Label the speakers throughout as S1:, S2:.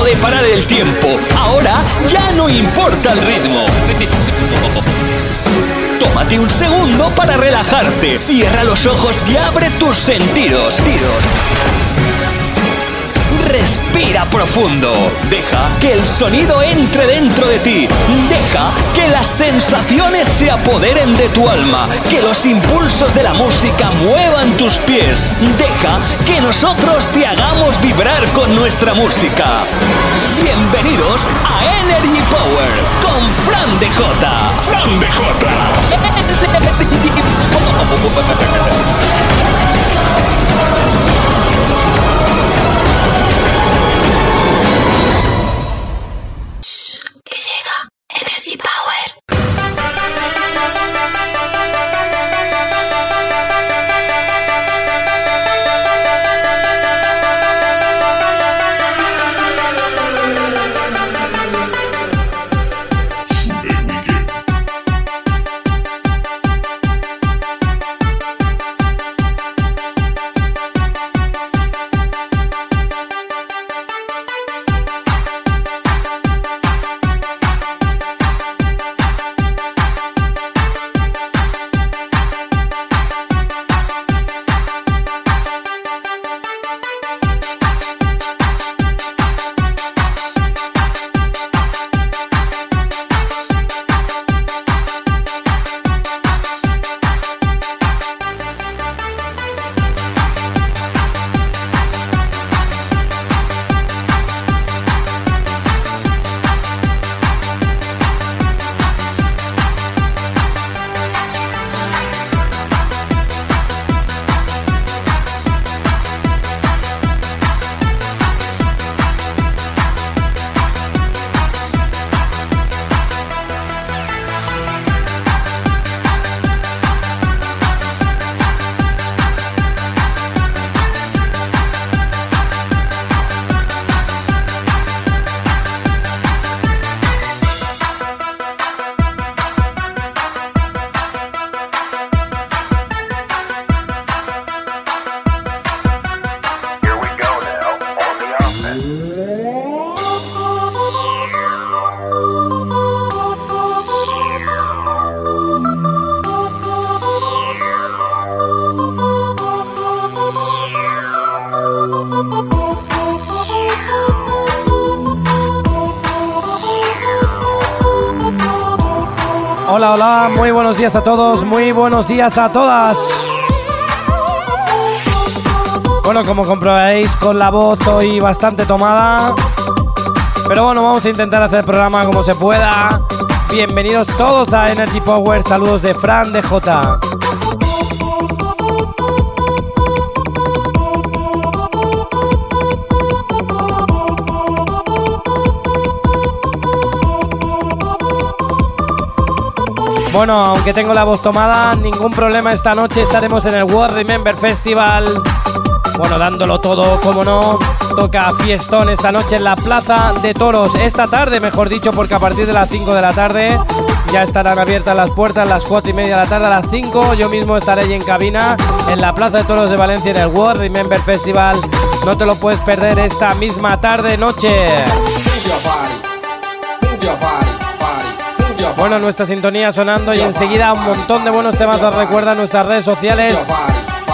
S1: de parar el tiempo. Ahora ya no importa el ritmo. Tómate un segundo para relajarte. Cierra los ojos y abre tus sentidos. Respira profundo. Deja que el sonido entre dentro de ti. Deja que las sensaciones se apoderen de tu alma. Que los impulsos de la música muevan tus pies. Deja que nosotros te hagamos vibrar con nuestra música. Bienvenidos a Energy Power con Fran de J. Fran de J.
S2: buenos días a todos, muy buenos días a todas. Bueno, como comprobaréis, con la voz hoy bastante tomada. Pero bueno, vamos a intentar hacer el programa como se pueda. Bienvenidos todos a Energy Power, saludos de Fran de J. Bueno, aunque tengo la voz tomada, ningún problema esta noche estaremos en el World Remember Festival. Bueno, dándolo todo, como no. Toca fiestón esta noche en la Plaza de Toros. Esta tarde, mejor dicho, porque a partir de las 5 de la tarde ya estarán abiertas las puertas. Las 4 y media de la tarde, a las 5 yo mismo estaré allí en cabina en la Plaza de Toros de Valencia en el World Remember Festival. No te lo puedes perder esta misma tarde, noche. Bueno, nuestra sintonía sonando y enseguida un montón de buenos temas. Recuerda nuestras redes sociales,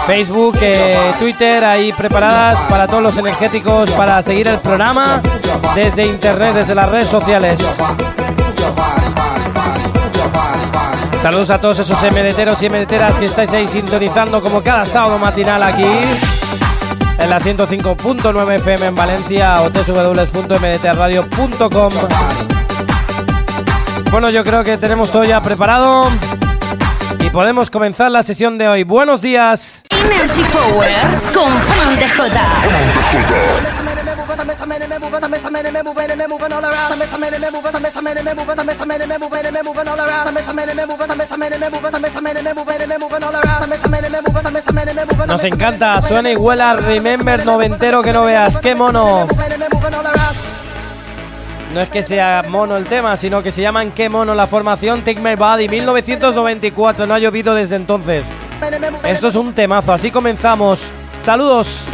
S2: Facebook, eh, Twitter, ahí preparadas para todos los energéticos para seguir el programa desde internet, desde las redes sociales. Saludos a todos esos MDTeros y MDTeras que estáis ahí sintonizando como cada sábado matinal aquí en la 105.9 FM en Valencia o www.mdtradio.com. Bueno, yo creo que tenemos todo ya preparado y podemos comenzar la sesión de hoy. Buenos días.
S3: Energy Power con Fran.
S2: Nos encanta, suena y huela Remember noventero que no veas, qué mono. No es que sea mono el tema, sino que se llaman qué mono la formación Take My Body 1994, no ha llovido desde entonces. Esto es un temazo, así comenzamos. Saludos.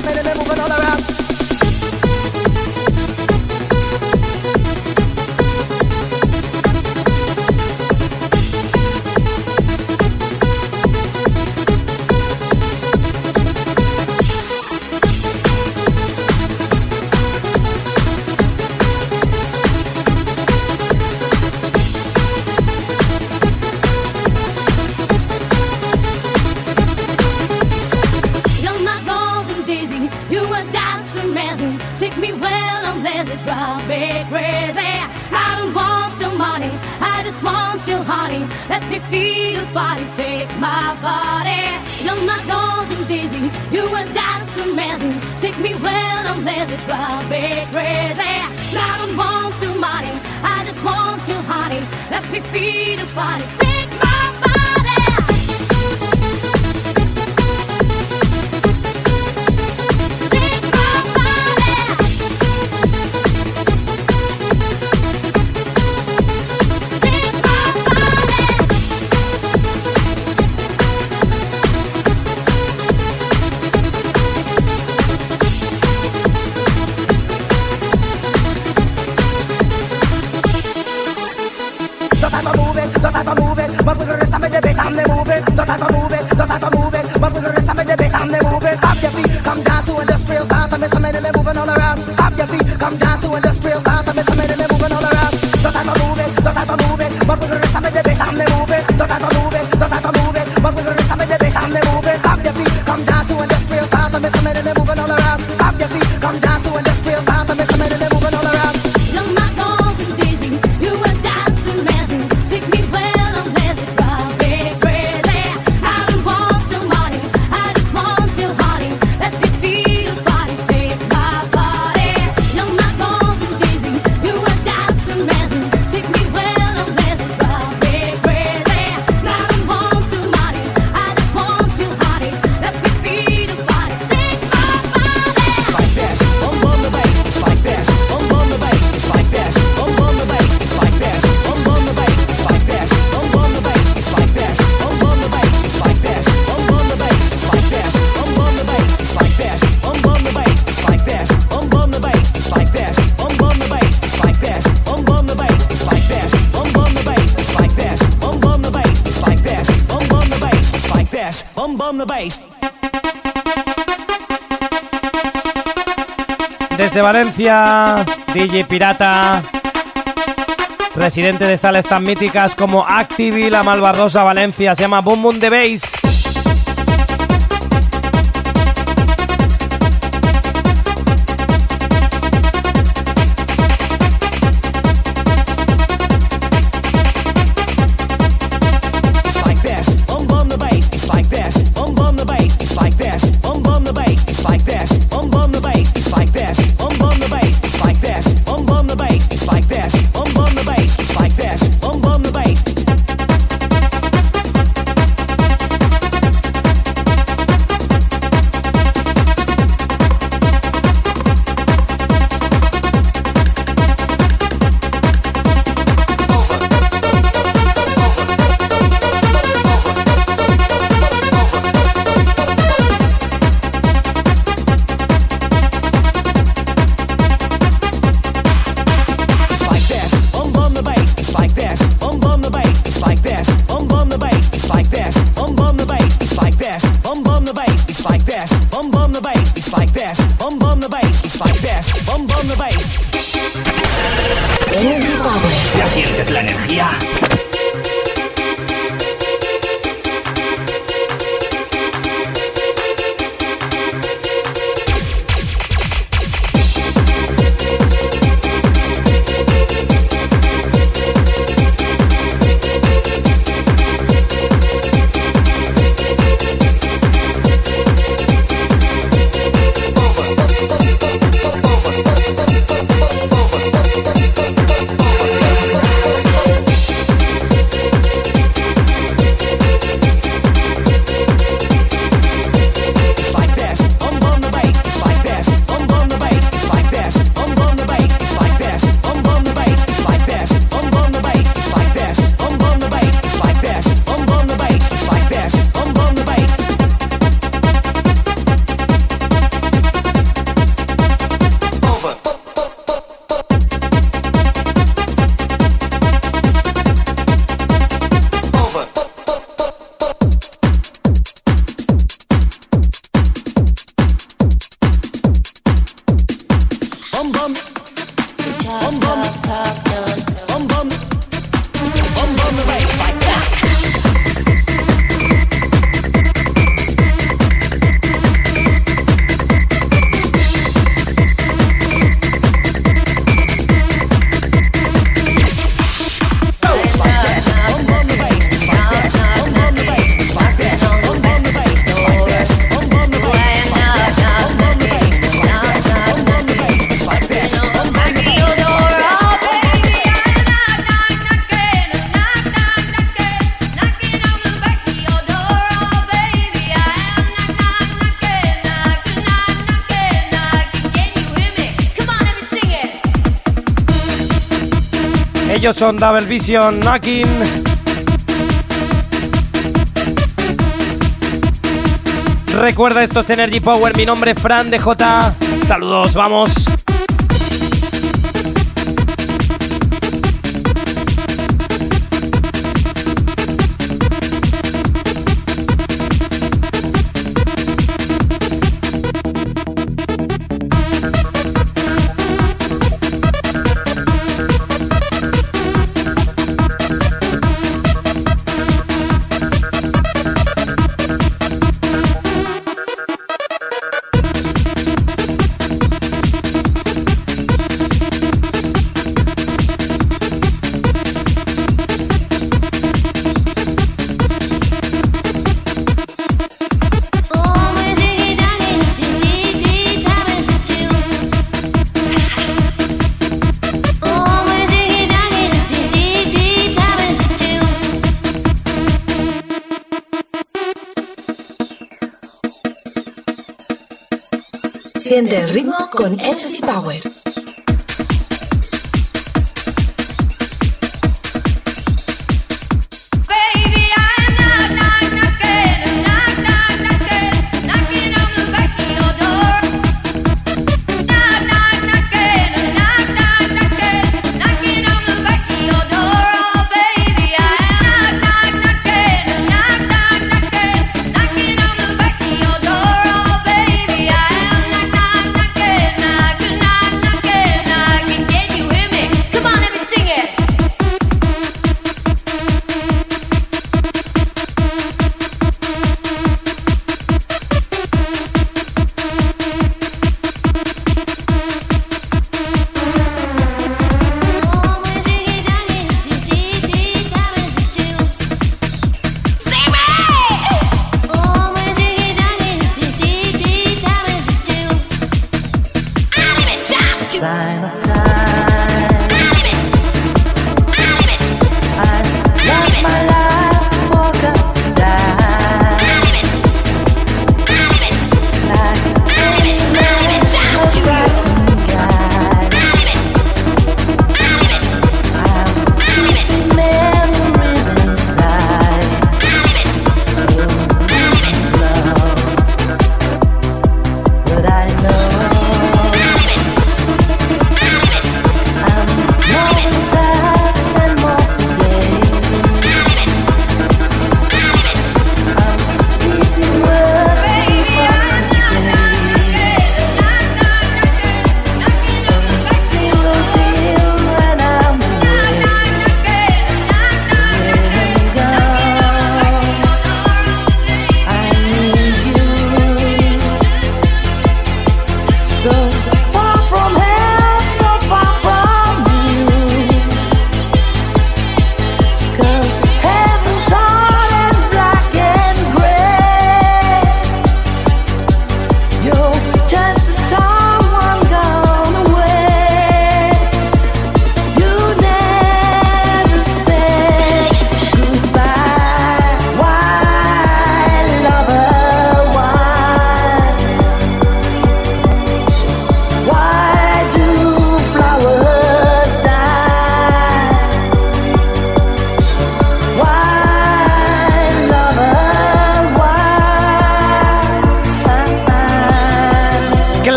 S2: Valencia, DJ Pirata, residente de salas tan míticas como Activi, La Malvardosa Valencia, se llama Boom Boom The Bass.
S4: Ellos son Double Vision Knocking. Recuerda esto es Energy Power, mi nombre es Fran de J. Saludos, vamos.
S5: Con Energy Power.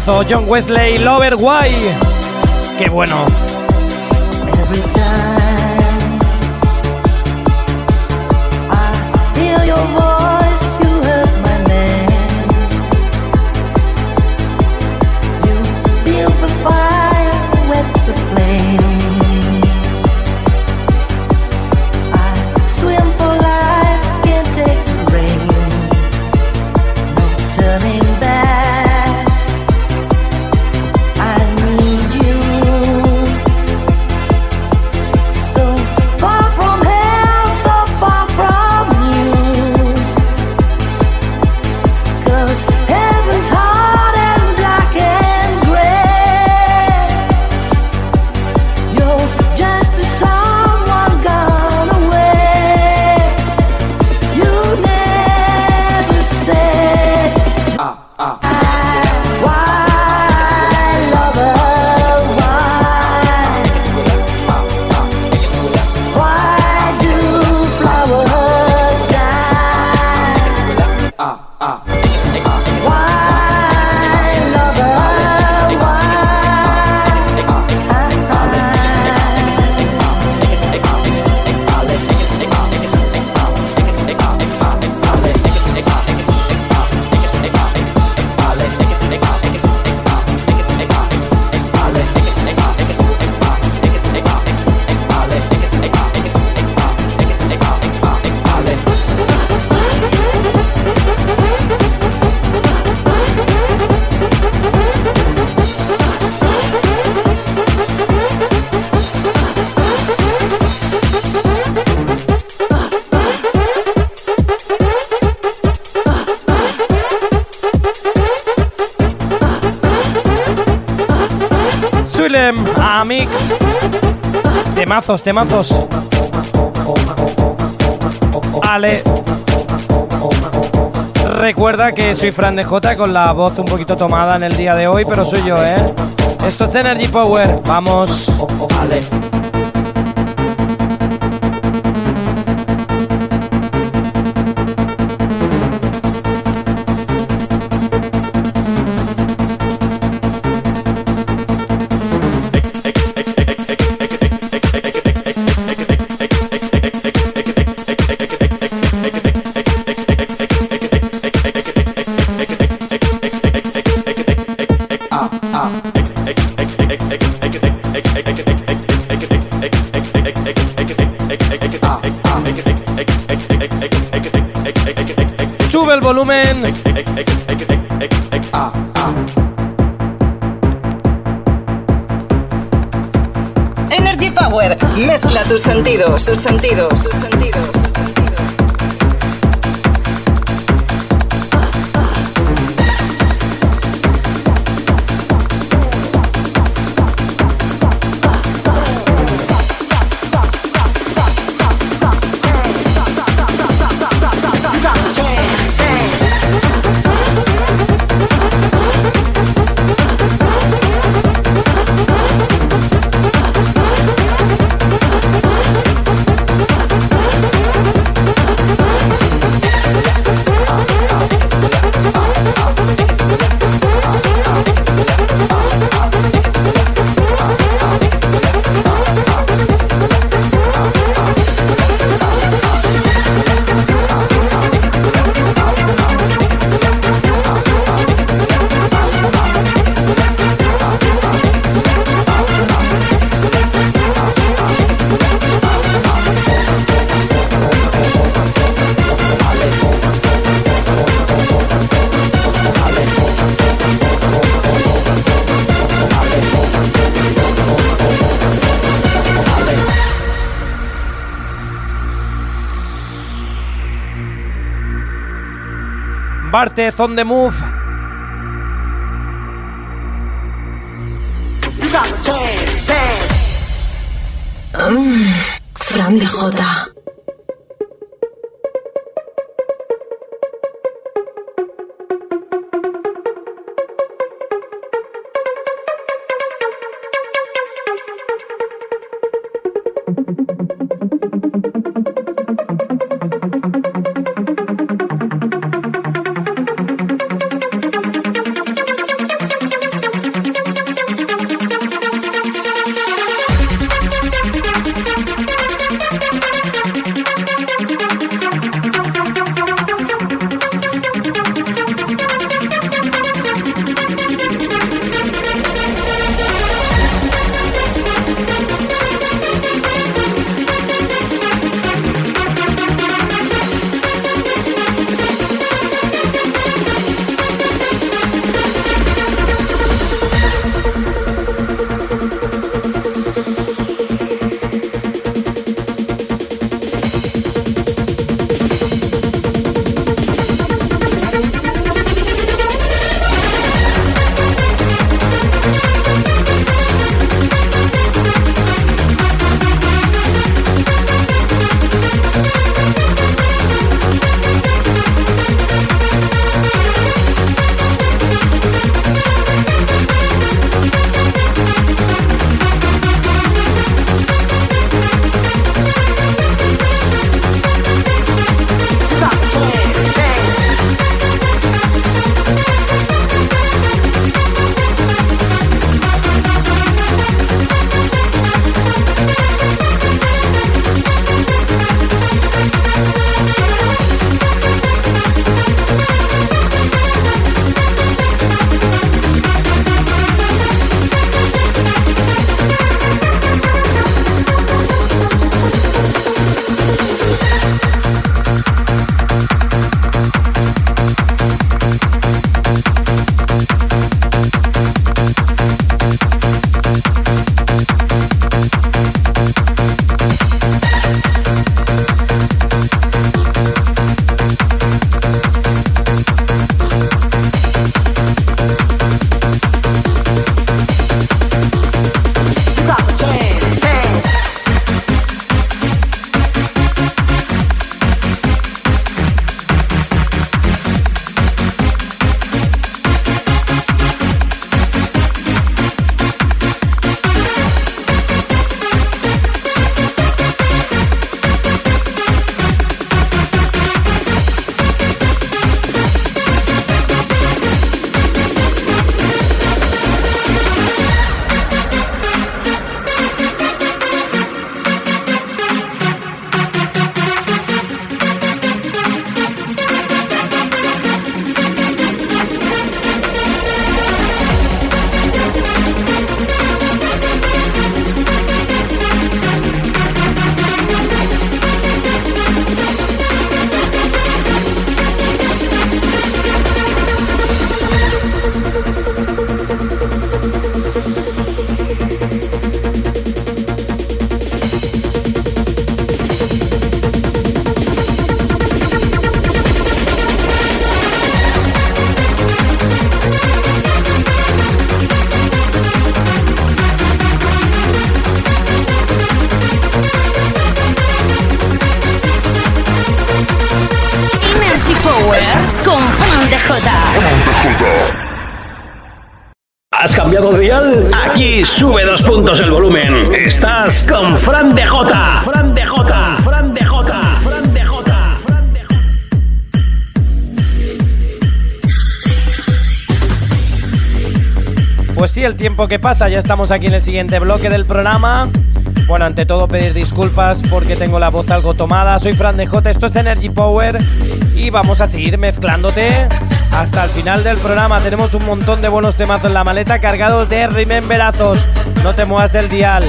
S5: John Wesley, Lover Why.
S2: Temazos, temazos. Ale. Recuerda que soy Fran de J con la voz un poquito tomada en el día de hoy, pero soy yo, ¿eh? Esto es Energy Power. Vamos. Ale.
S6: Tus sentidos, tus sentidos, tus sentidos.
S2: Bartez on the move.
S7: Fran de Jota.
S2: Tiempo que pasa, ya estamos aquí en el siguiente bloque del programa. Bueno, ante todo pedir disculpas porque tengo la voz algo tomada. Soy Fran de J, esto es Energy Power y vamos a seguir mezclándote hasta el final del programa. Tenemos un montón de buenos temas en la maleta cargados de rememberazos. No te muevas del dial.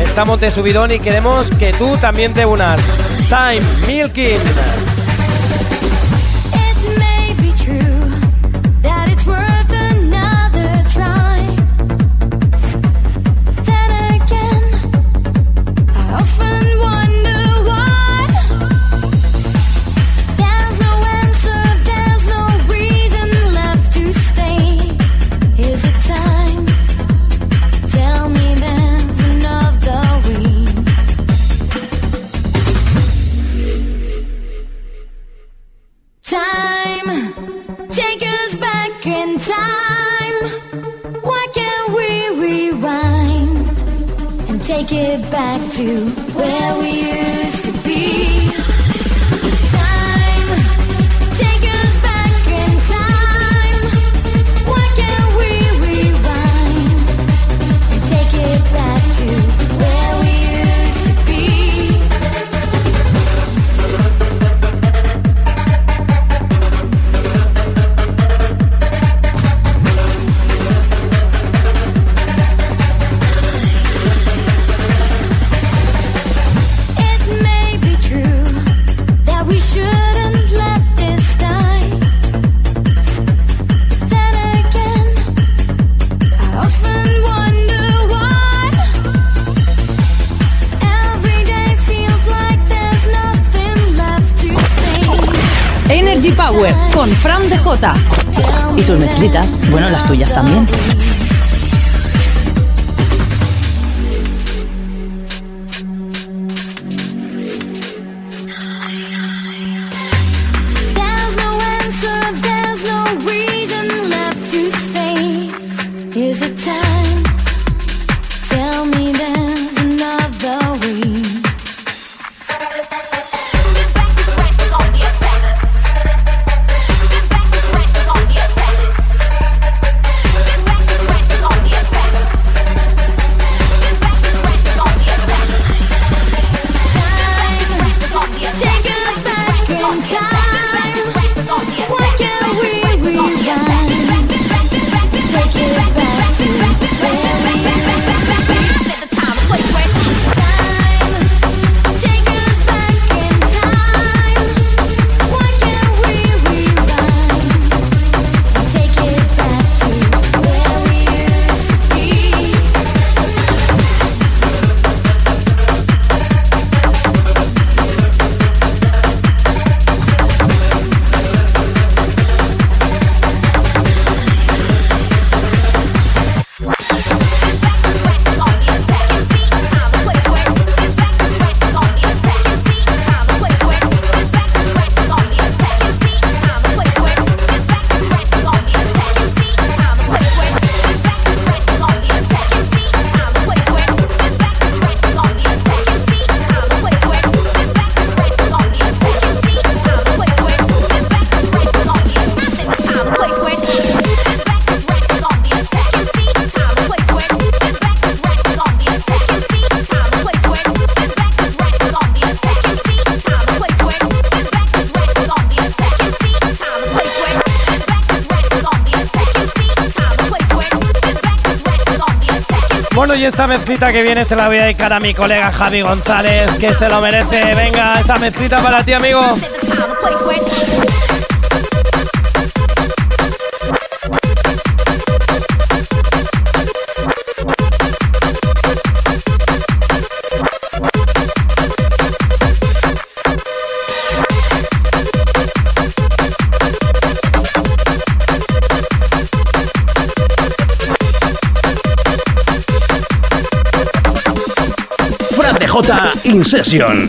S2: Estamos de subidón y queremos que tú también te unas. Time Milking.
S6: Get back to where we used
S4: Fran de J. Y sus mezclitas, bueno, las tuyas también.
S2: Y esta mezclita que viene se la voy a dedicar a mi colega Javi González, que se lo merece. Venga, esa mezclita para ti, amigo.
S8: In Session.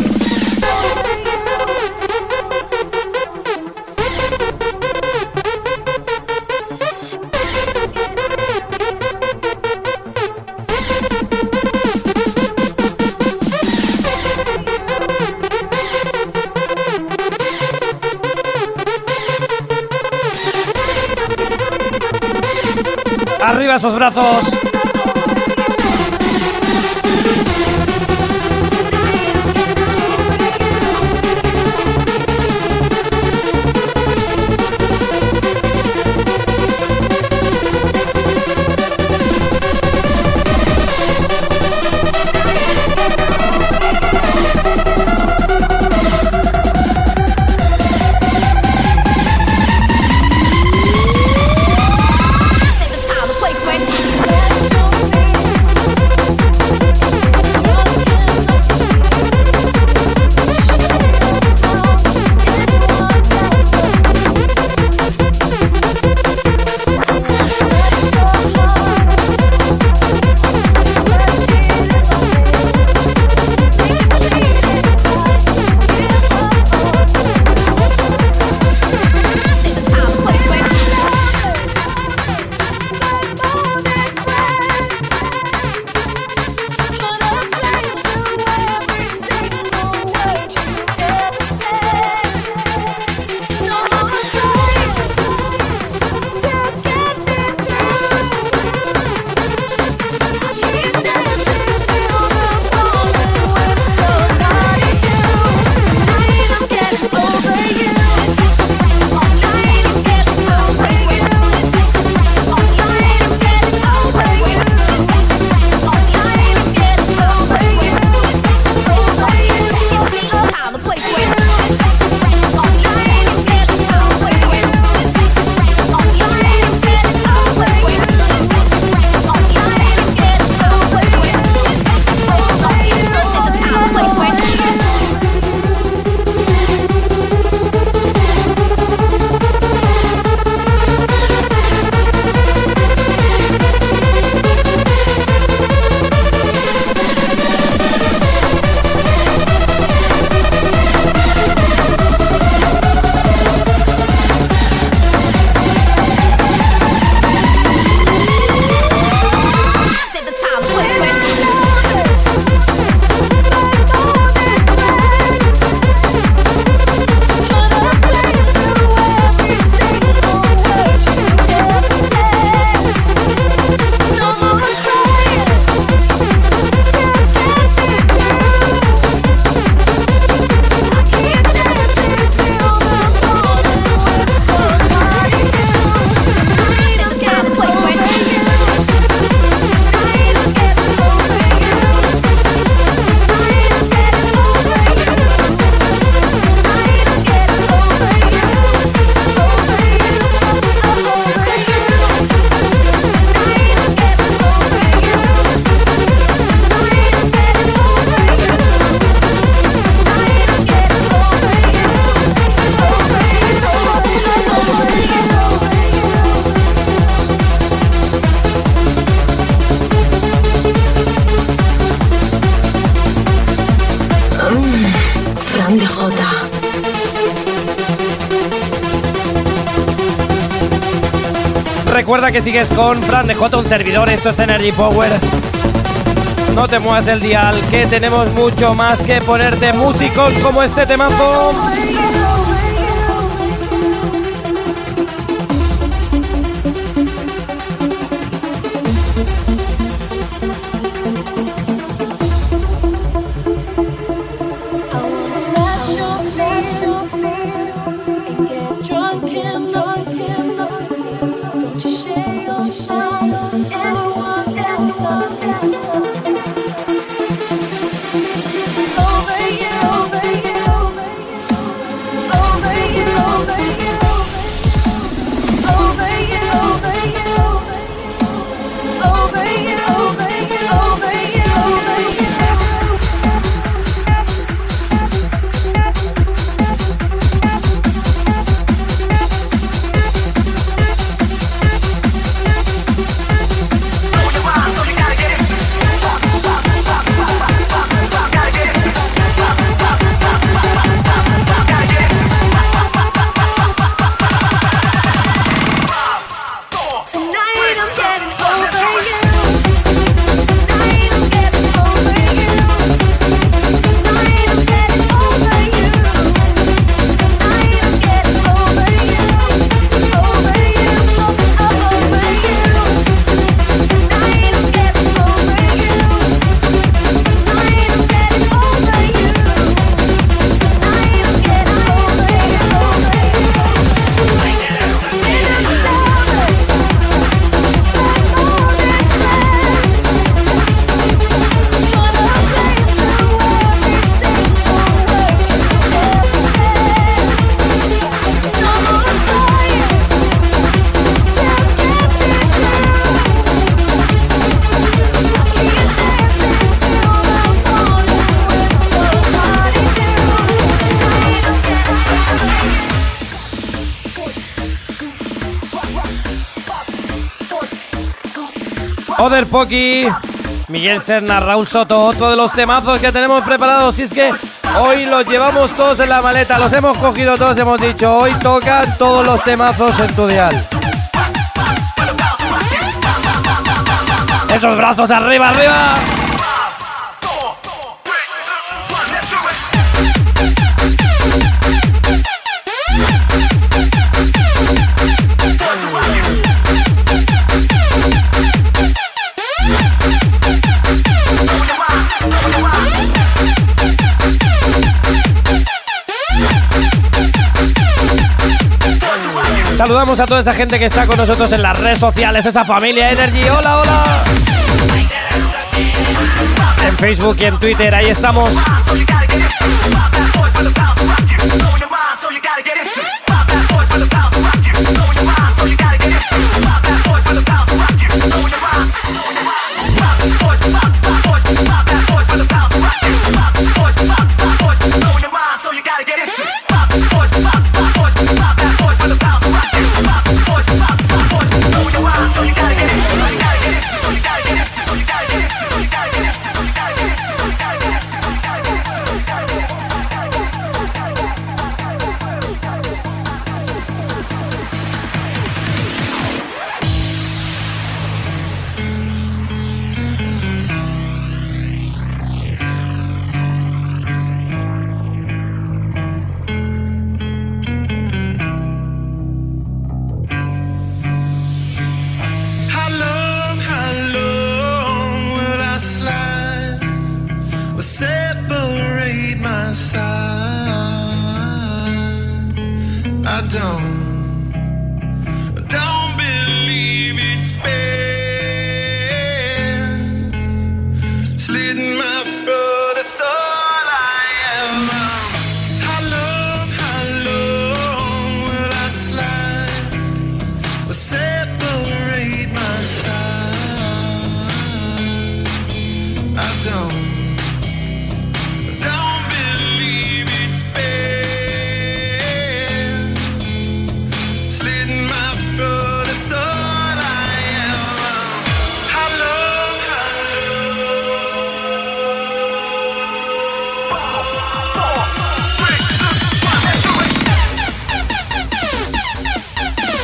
S4: Arriba esos brazos. Sigues con Fran de J, un servidor. Esto es Energy Power. No te muevas el dial, que tenemos mucho más que ponerte músicos como este temazo. Oder Poki, Miguel Serna, Raúl Soto, otro de los temazos que tenemos preparados. Y es que hoy los llevamos todos en la maleta, los hemos cogido todos, hemos dicho, hoy tocan todos los temazos en tu dial. Esos brazos arriba, arriba. Saludamos a toda esa gente que está con nosotros en las redes sociales, esa familia Energy. Hola, hola. En Facebook y en Twitter, ahí estamos.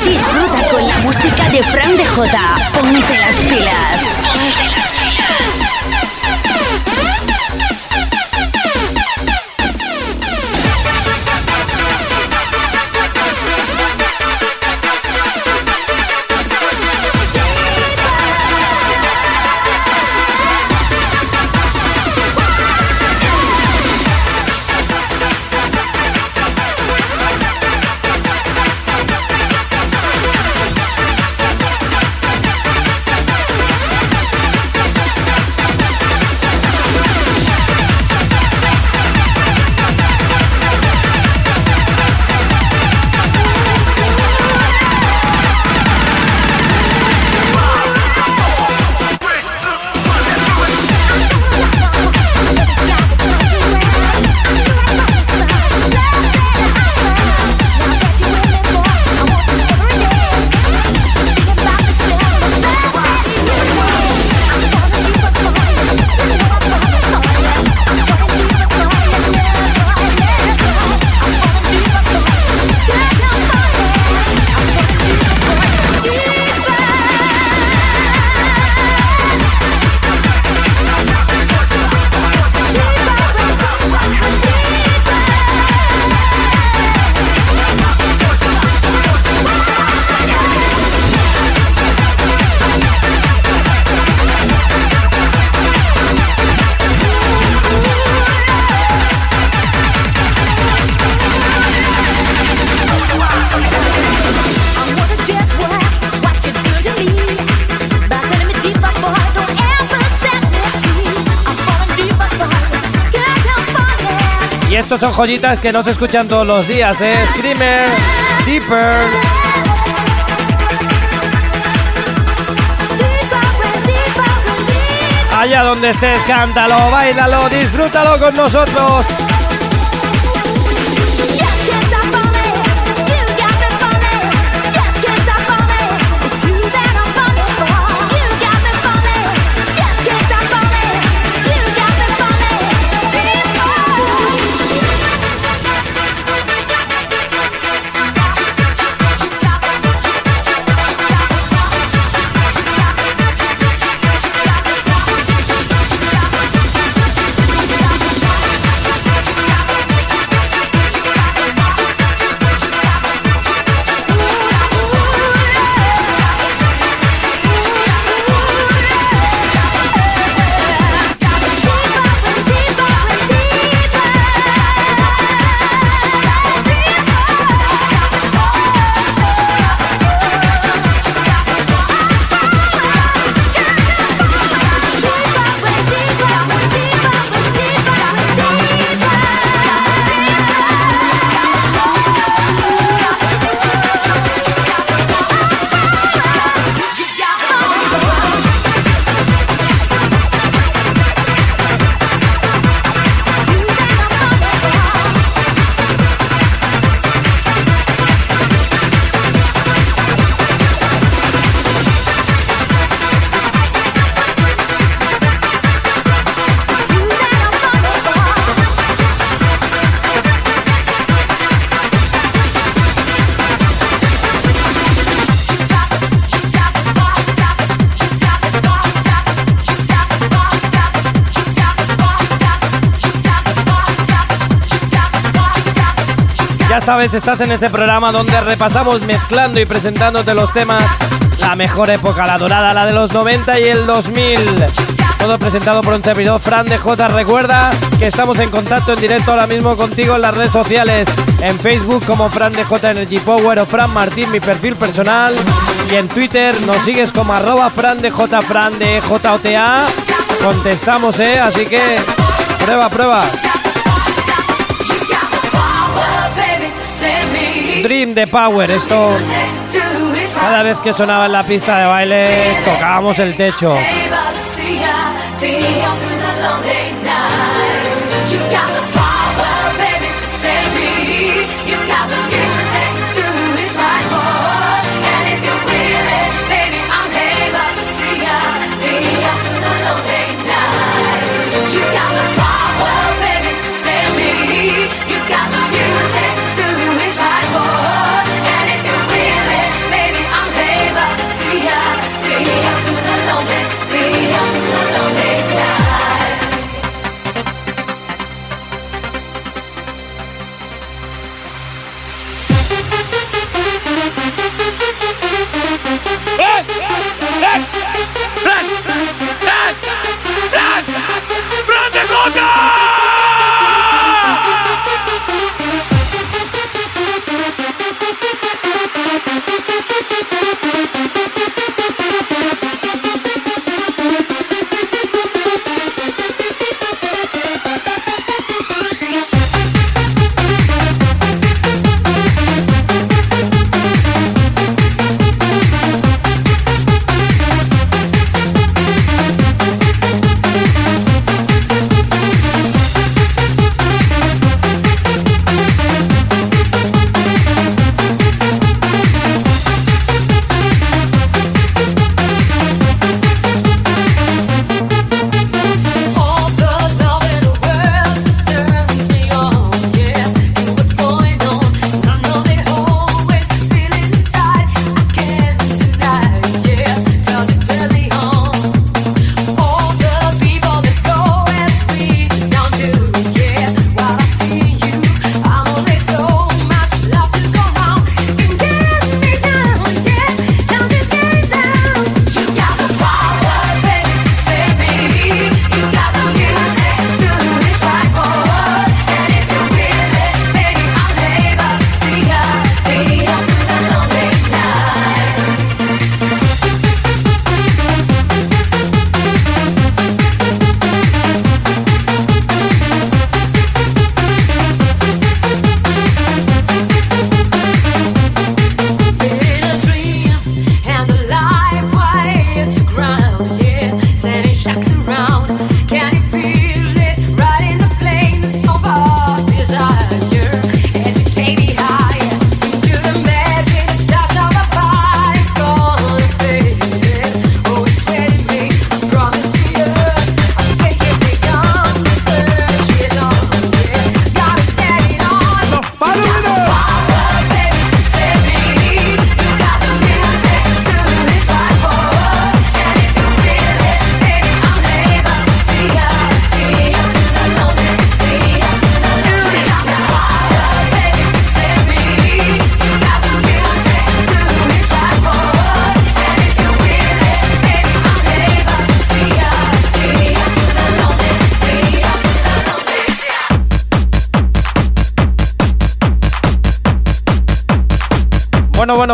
S3: Disfruta con la música de Fran de J. Ponte las pilas.
S4: Son joyitas que no se escuchan todos los días, ¿eh? Screamer, Deeper. Allá donde estés, cántalo, bailalo, disfrútalo con nosotros. Sabes, estás en ese programa donde repasamos mezclando y presentándote los temas. La mejor época, la dorada, la de los 90 y el 2000. Todo presentado por un servidor, Fran de J. Recuerda que estamos en contacto en directo ahora mismo contigo en las redes sociales. En Facebook como Fran de J Energy Power o Fran Martín, mi perfil personal. Y en Twitter nos sigues como arroba Fran de J. Fran de JOTA. Contestamos, ¿eh? Así que prueba, prueba. Dream de Power, esto cada vez que sonaba en la pista de baile tocábamos el techo.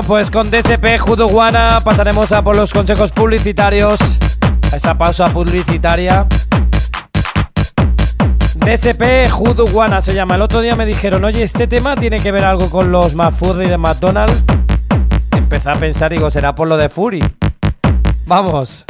S4: Pues con DSP Juduguana pasaremos a por los consejos publicitarios. A esa pausa publicitaria. DSP Juduguana se llama. El otro día me dijeron, oye, este tema tiene que ver algo con los McFurry de McDonald's. Empecé a pensar, digo, será por lo de Fury. Vamos.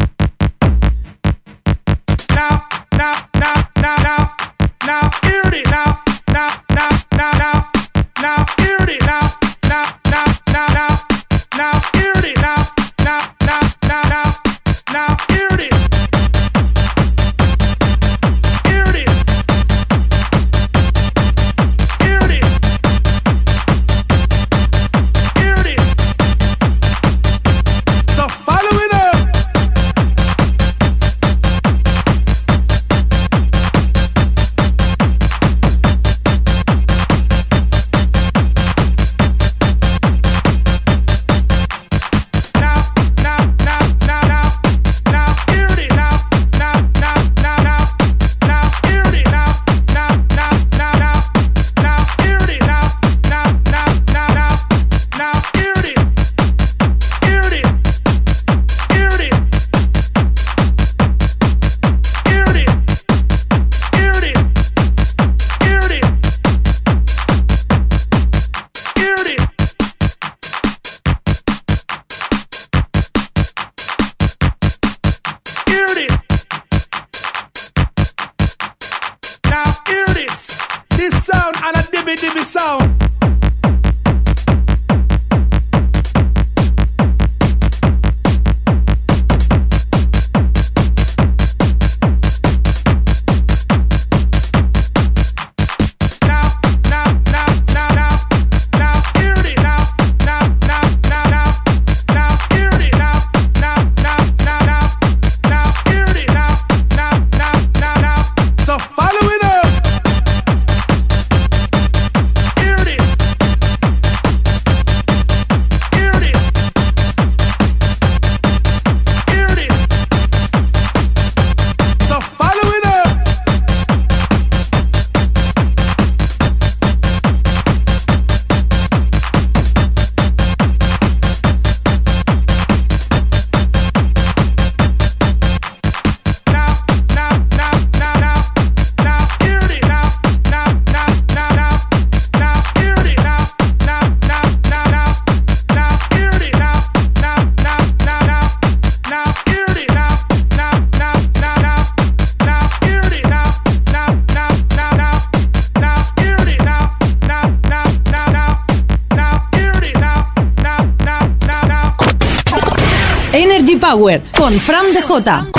S9: Power con Fran DJ.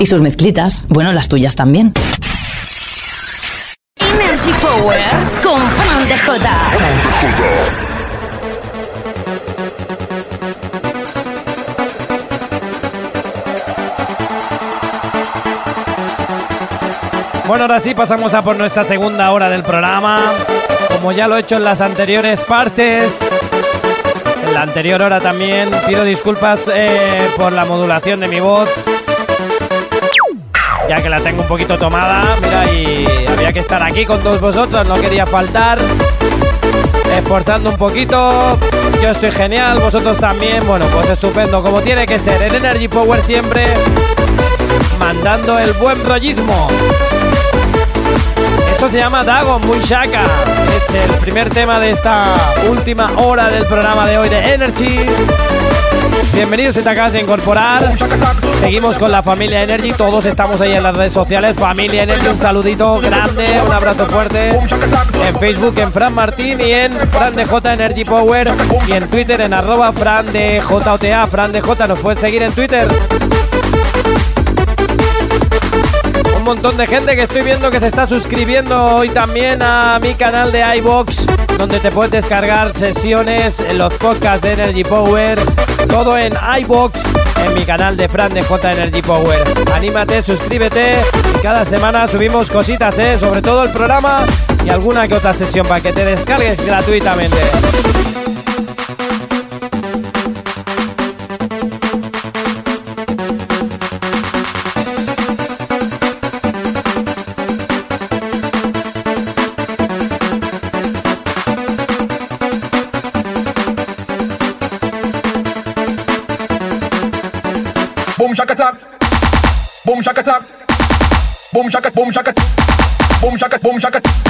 S9: Y sus mezclitas, bueno, las tuyas también.
S3: Energy Power con Fran DJ.
S2: Bueno, ahora sí pasamos a por nuestra segunda hora del programa. Como ya lo he hecho en las anteriores partes, anterior hora también pido disculpas eh, por la modulación de mi voz. Ya que la tengo un poquito tomada, mira, y había que estar aquí con todos vosotros, no quería faltar. Esforzando un poquito, yo estoy genial, vosotros también, bueno, pues estupendo, como tiene que ser, en Energy Power siempre mandando el buen rollismo. Se llama Dagon muy shaka. Es el primer tema de esta última hora del programa de hoy de Energy. Bienvenidos si te acabas de incorporar. Seguimos con la familia Energy. Todos estamos ahí en las redes sociales. Familia Energy, un saludito grande, un abrazo fuerte. En Facebook en Fran Martín y en Fran de J Energy Power. Y en Twitter en arroba Fran de JOTA. Fran de J. Nos puedes seguir en Twitter. Montón de gente que estoy viendo que se está suscribiendo hoy también a mi canal de iBox, donde te puedes descargar sesiones, los podcasts de Energy Power, todo en iBox, en mi canal de Fran de J Energy Power. Anímate, suscríbete y cada semana subimos cositas, ¿eh? sobre todo el programa y alguna que otra sesión para que te descargues gratuitamente.
S10: Shaka tap. Boom shaka tap. Boom shaka boom shaka. Boom shaka boom shaka.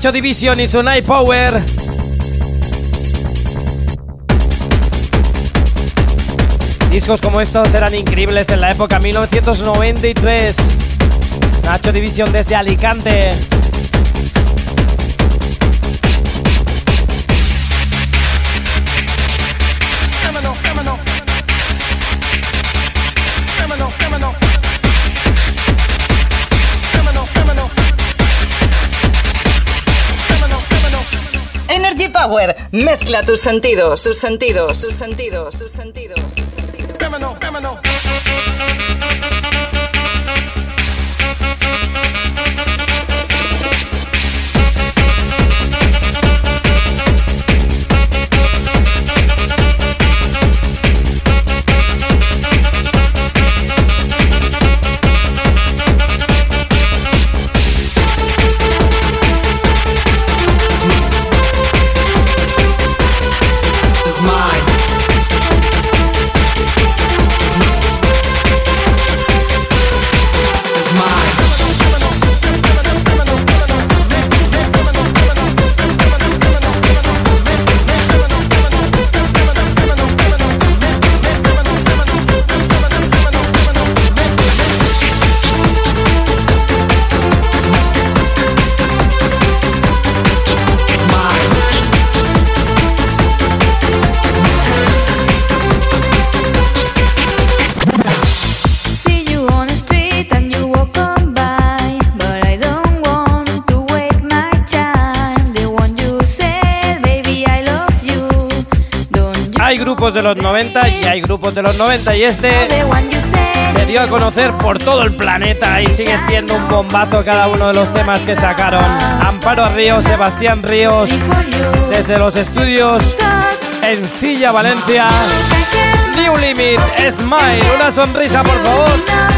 S2: Nacho Division y su Night Power. Discos como estos eran increíbles en la época 1993. Nacho Division desde Alicante.
S6: Power. Mezcla tus sentidos, tus sentidos, tus sentidos, tus sentidos.
S11: De los 90 y hay grupos de los 90 y este se dio a conocer por todo el planeta y sigue siendo un bombazo cada uno de los temas que sacaron. Amparo Ríos, Sebastián Ríos, desde los estudios en Silla, Valencia. New Limit, Smile, una sonrisa por favor.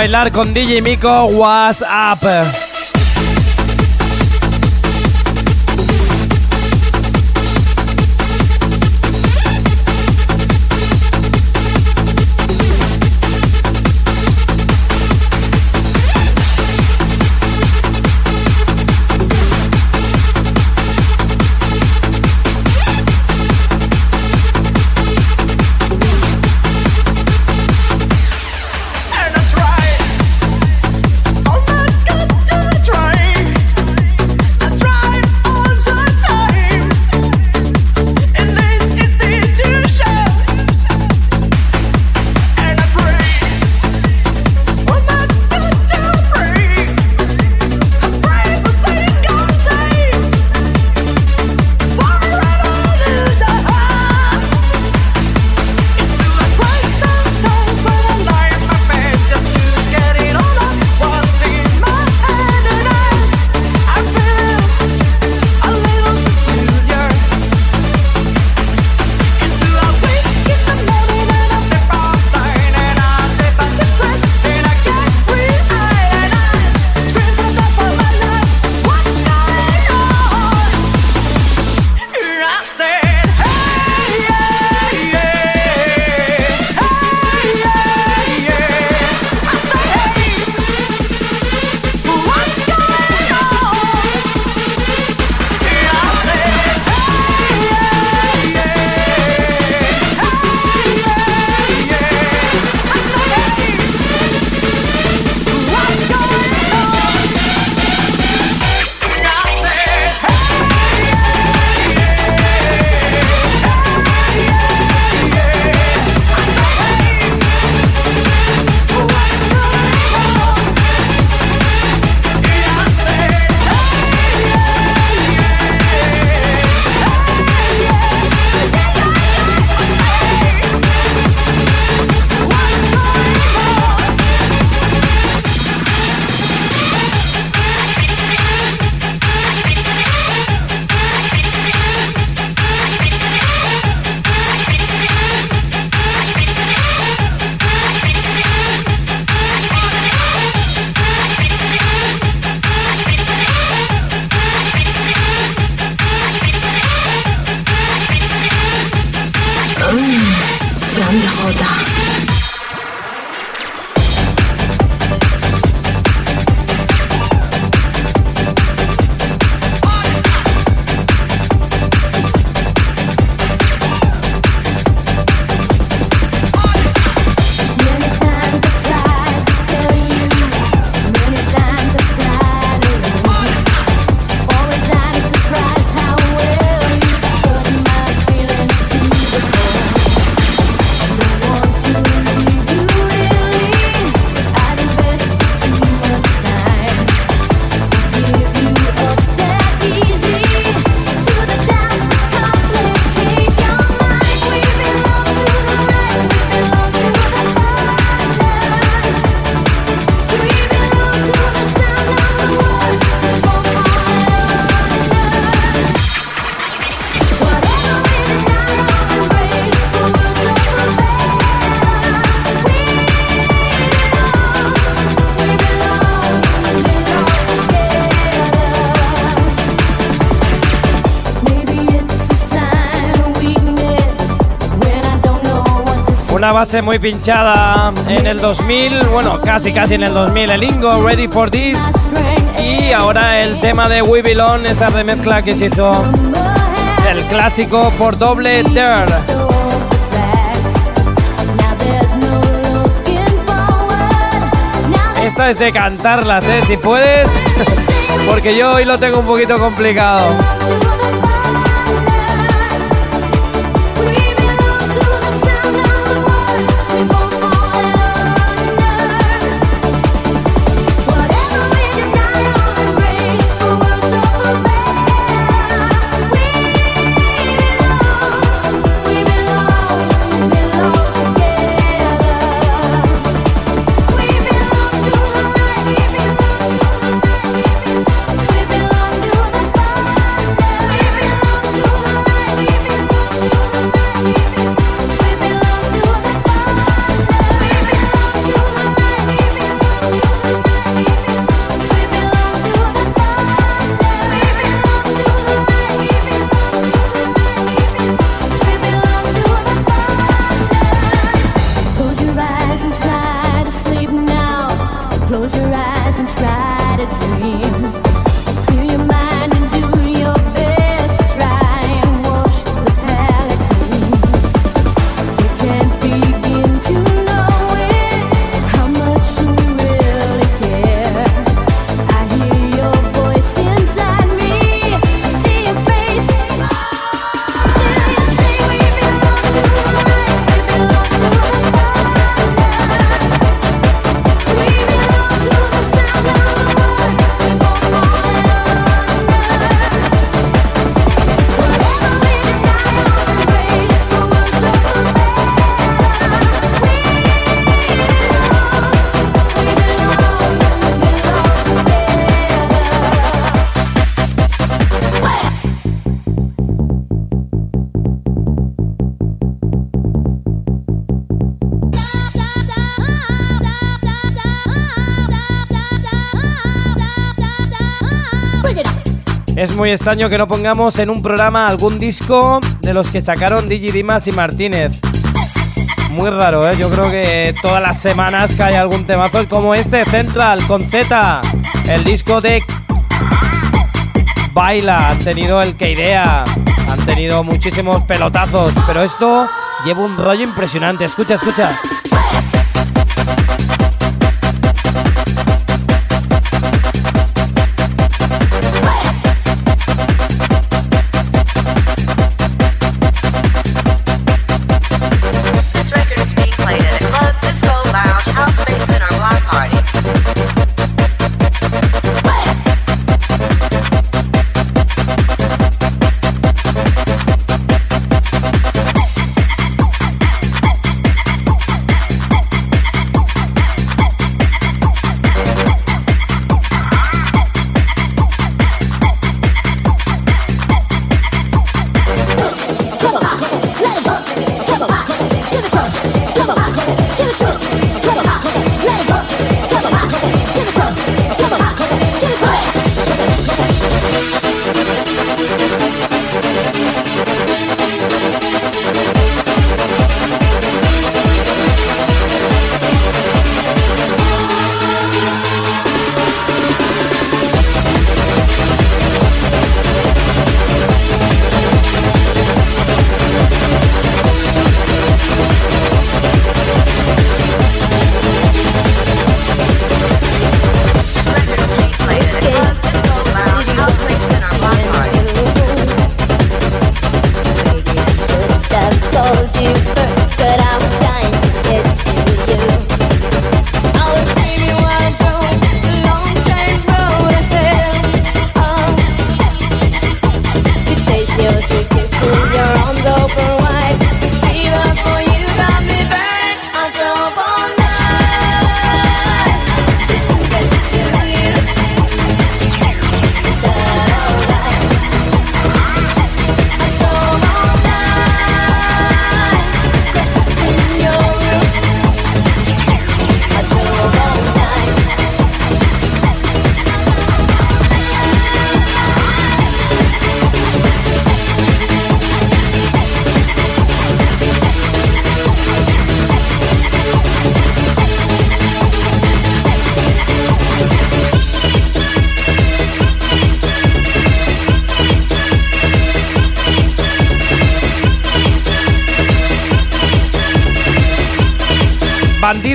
S4: Bailar con DJ Miko What's base muy pinchada en el 2000, bueno, casi casi en el 2000, el Ingo, Ready for This. Y ahora el tema de We Belong, esa remezcla que se hizo del clásico por doble. Esta es de cantarlas, ¿eh? Si puedes, porque yo hoy lo tengo un poquito complicado. Muy extraño que no pongamos en un programa algún disco de los que sacaron Digi Dimas y Martínez. Muy raro, ¿eh? Yo creo que todas las semanas cae algún temazo como este, Central, con Z. El disco de Baila, han tenido el que idea, han tenido muchísimos pelotazos, pero esto lleva un rollo impresionante. Escucha, escucha.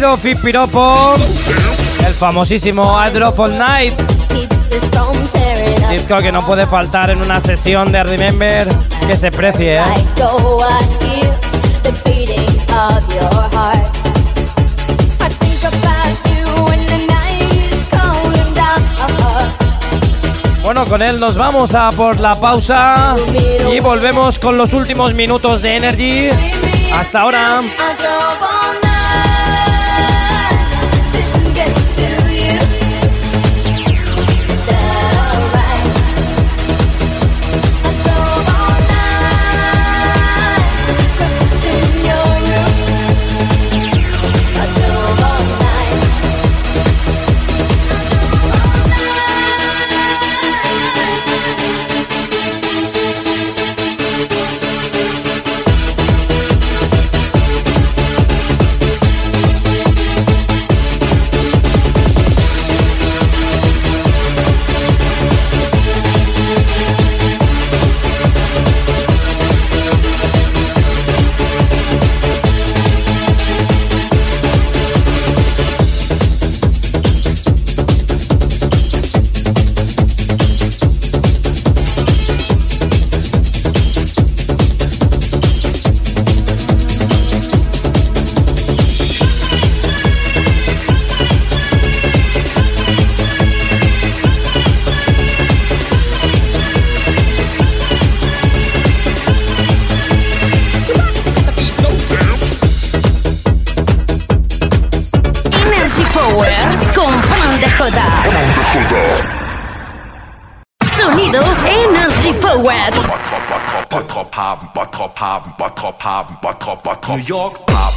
S4: Bandido Fit Piropo, el famosísimo All Night. Disco que no puede faltar en una sesión de Remember que se precie. ¿eh? Bueno, con él nos vamos a por la pausa y volvemos con los últimos minutos de Energy. Hasta ahora.
S12: New York, pop,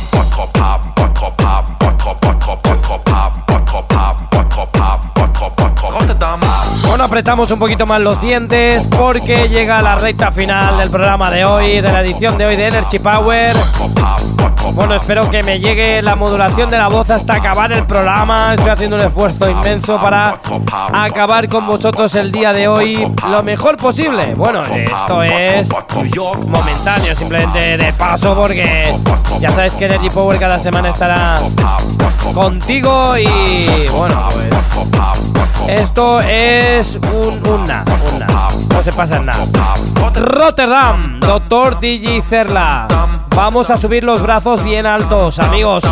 S2: Bueno, apretamos un poquito más los dientes porque llega la recta final del programa de hoy, de la edición de hoy de Energy Power. Bueno, espero que me llegue la modulación de la voz hasta acabar el programa. Estoy haciendo un esfuerzo inmenso para acabar con vosotros el día de hoy lo mejor posible. Bueno, esto es momentáneo, simplemente de paso, porque ya sabes que Energy Power cada semana estará contigo y bueno, pues esto es un, no se pasa nada. Rotterdam, Doctor DJ Cerla. Vamos a subir los brazos bien altos, amigos.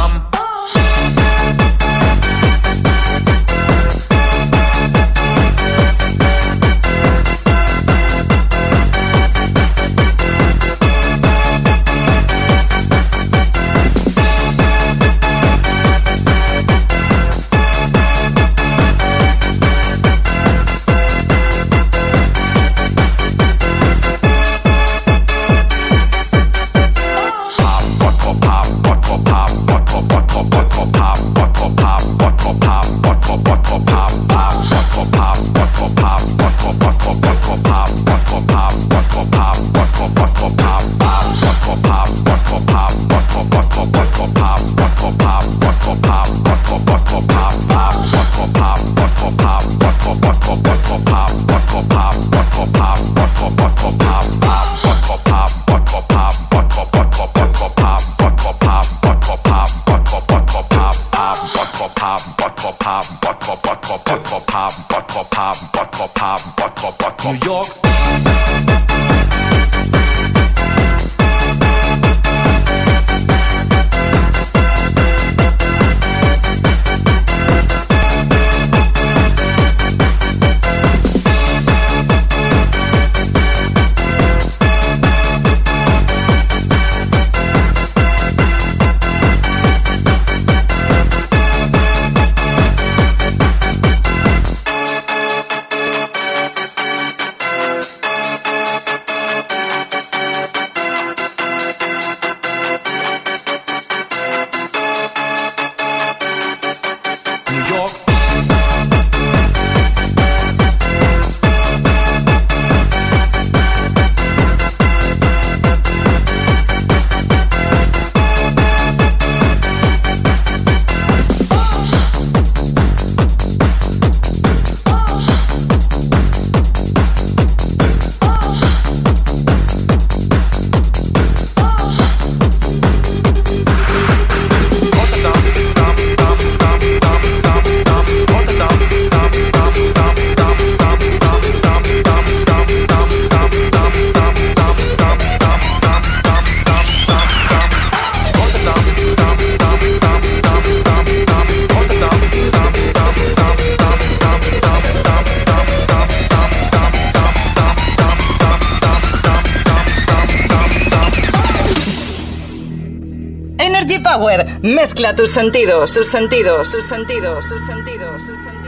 S4: Mezcla tus sentidos, sus sentidos, sus sentidos, sus sentidos, sus sentidos.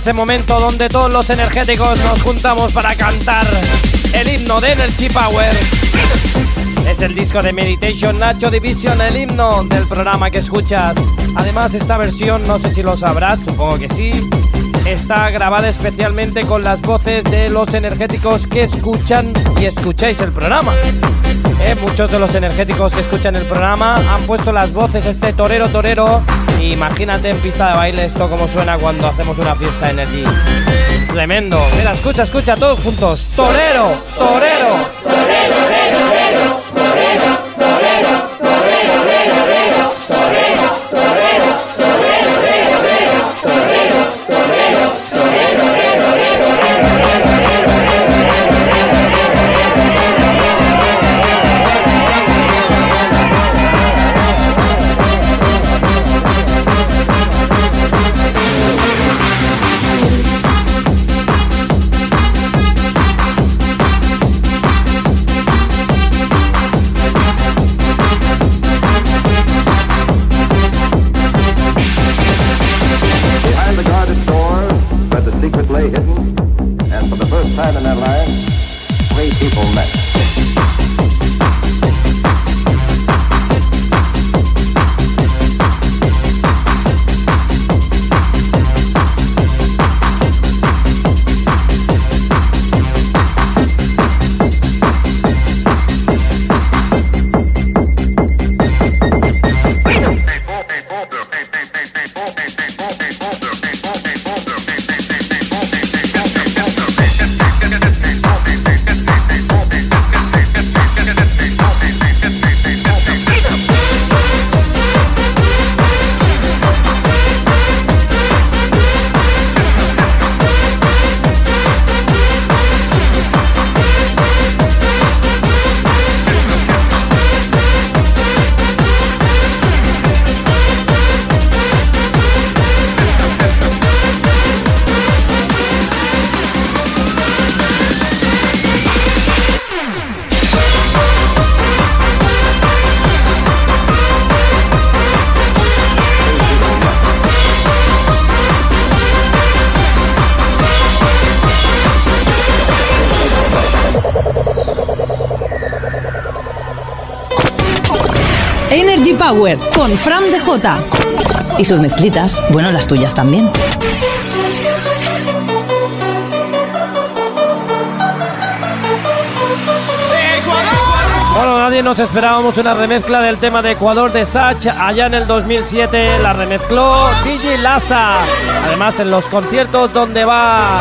S2: Ese momento donde todos los energéticos nos juntamos para cantar el himno de Energy Power. Es el disco de Meditation Nacho Division, el himno del programa que escuchas. Además, esta versión, no sé si lo sabrás, supongo que sí, está grabada especialmente con las voces de los energéticos que escuchan y escucháis el programa. Eh, muchos de los energéticos que escuchan el programa han puesto las voces este torero torero. Imagínate en pista de baile esto como suena cuando hacemos una fiesta Energy. Tremendo. Mira, escucha, escucha todos juntos. Torero. Torero,
S9: Power con Fran DJ. Y sus mezclitas, bueno, las tuyas también.
S2: Bueno, nadie nos esperábamos una remezcla del tema de Ecuador de Sach. Allá en el 2007 la remezcló DJ Laza. Además, en los conciertos donde va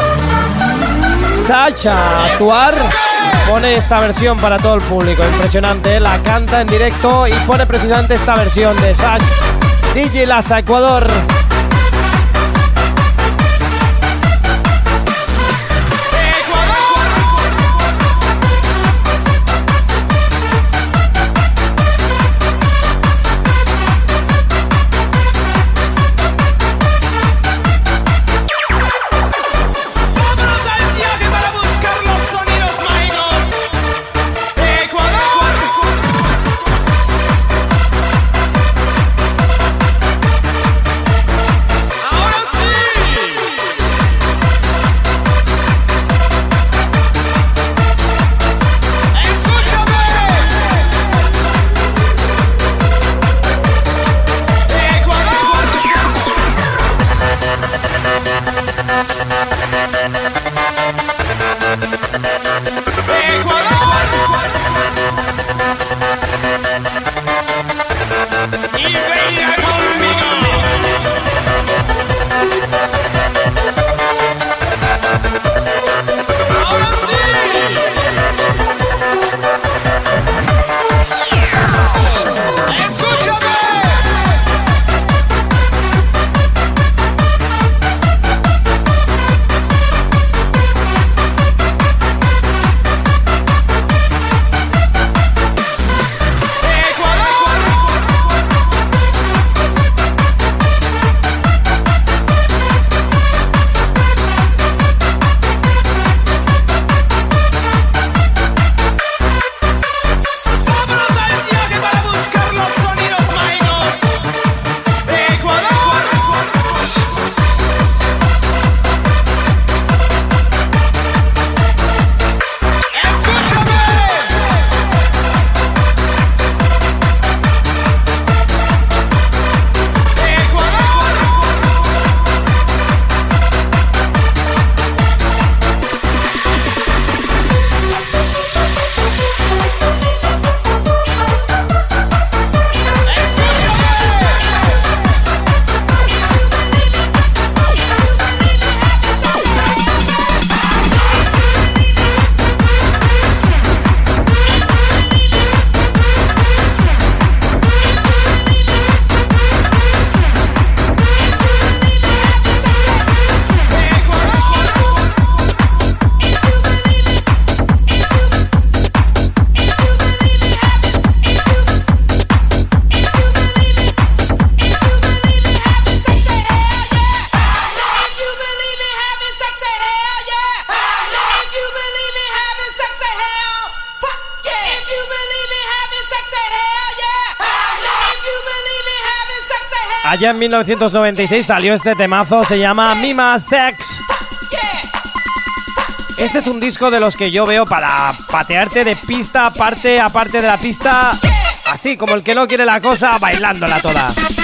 S2: Sach a actuar, pone esta versión para todo el público. Impresionante, ¿eh? la canta en directo y pone precisamente esta versión de Sach. DJ Laza, Ecuador.
S4: Allá en 1996 salió este temazo, se llama Mima Sex. Este es un disco de los que yo veo para patearte de pista aparte, aparte de la pista, así como el que no quiere la cosa, bailándola toda.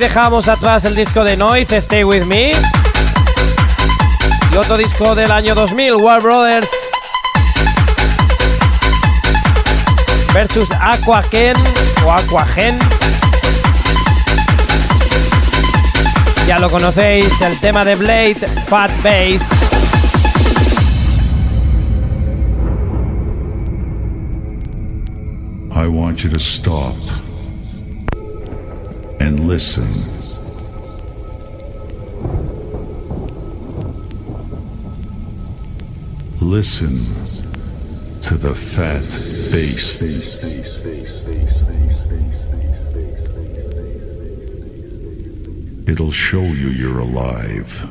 S4: Dejamos atrás el disco de Noise, Stay With Me. Y otro disco del año 2000, War Brothers. Versus Aquagen o Aquagen. Ya lo conocéis, el tema de Blade, Fat Bass.
S13: I want you to stop and listen. Listen to the fat bass. It'll show you you're alive.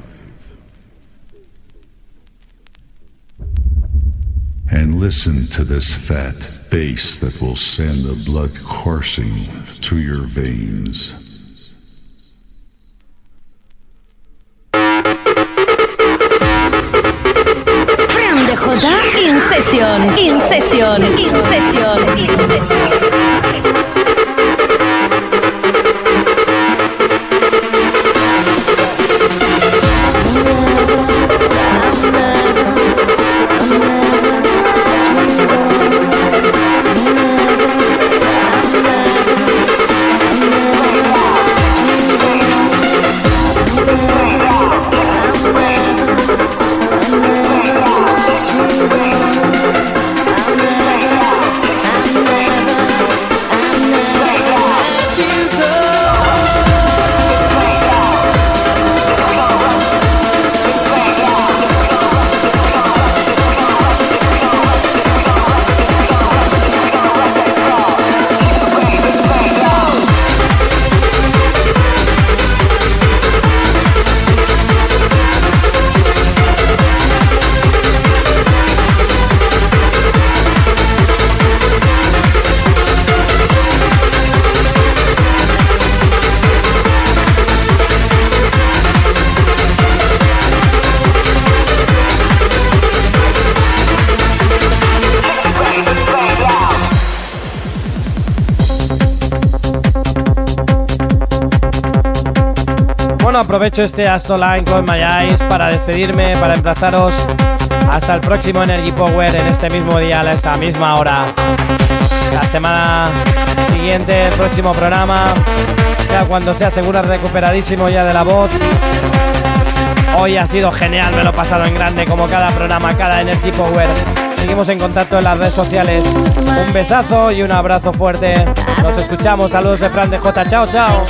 S13: And listen to this fat bass that will send the blood coursing through your veins.
S3: Session. In Session. In Session. In Session.
S4: Aprovecho este Astoline con My para despedirme, para emplazaros hasta el próximo Energy Power en este mismo día, a esta misma hora. La semana siguiente, el próximo programa, sea cuando sea, seguro recuperadísimo ya de la voz. Hoy ha sido genial, me lo he pasado en grande como cada programa, cada Energy Power. Seguimos en contacto en las redes sociales. Un besazo y un abrazo fuerte. Nos escuchamos. Saludos de Fran de J. Chao, chao.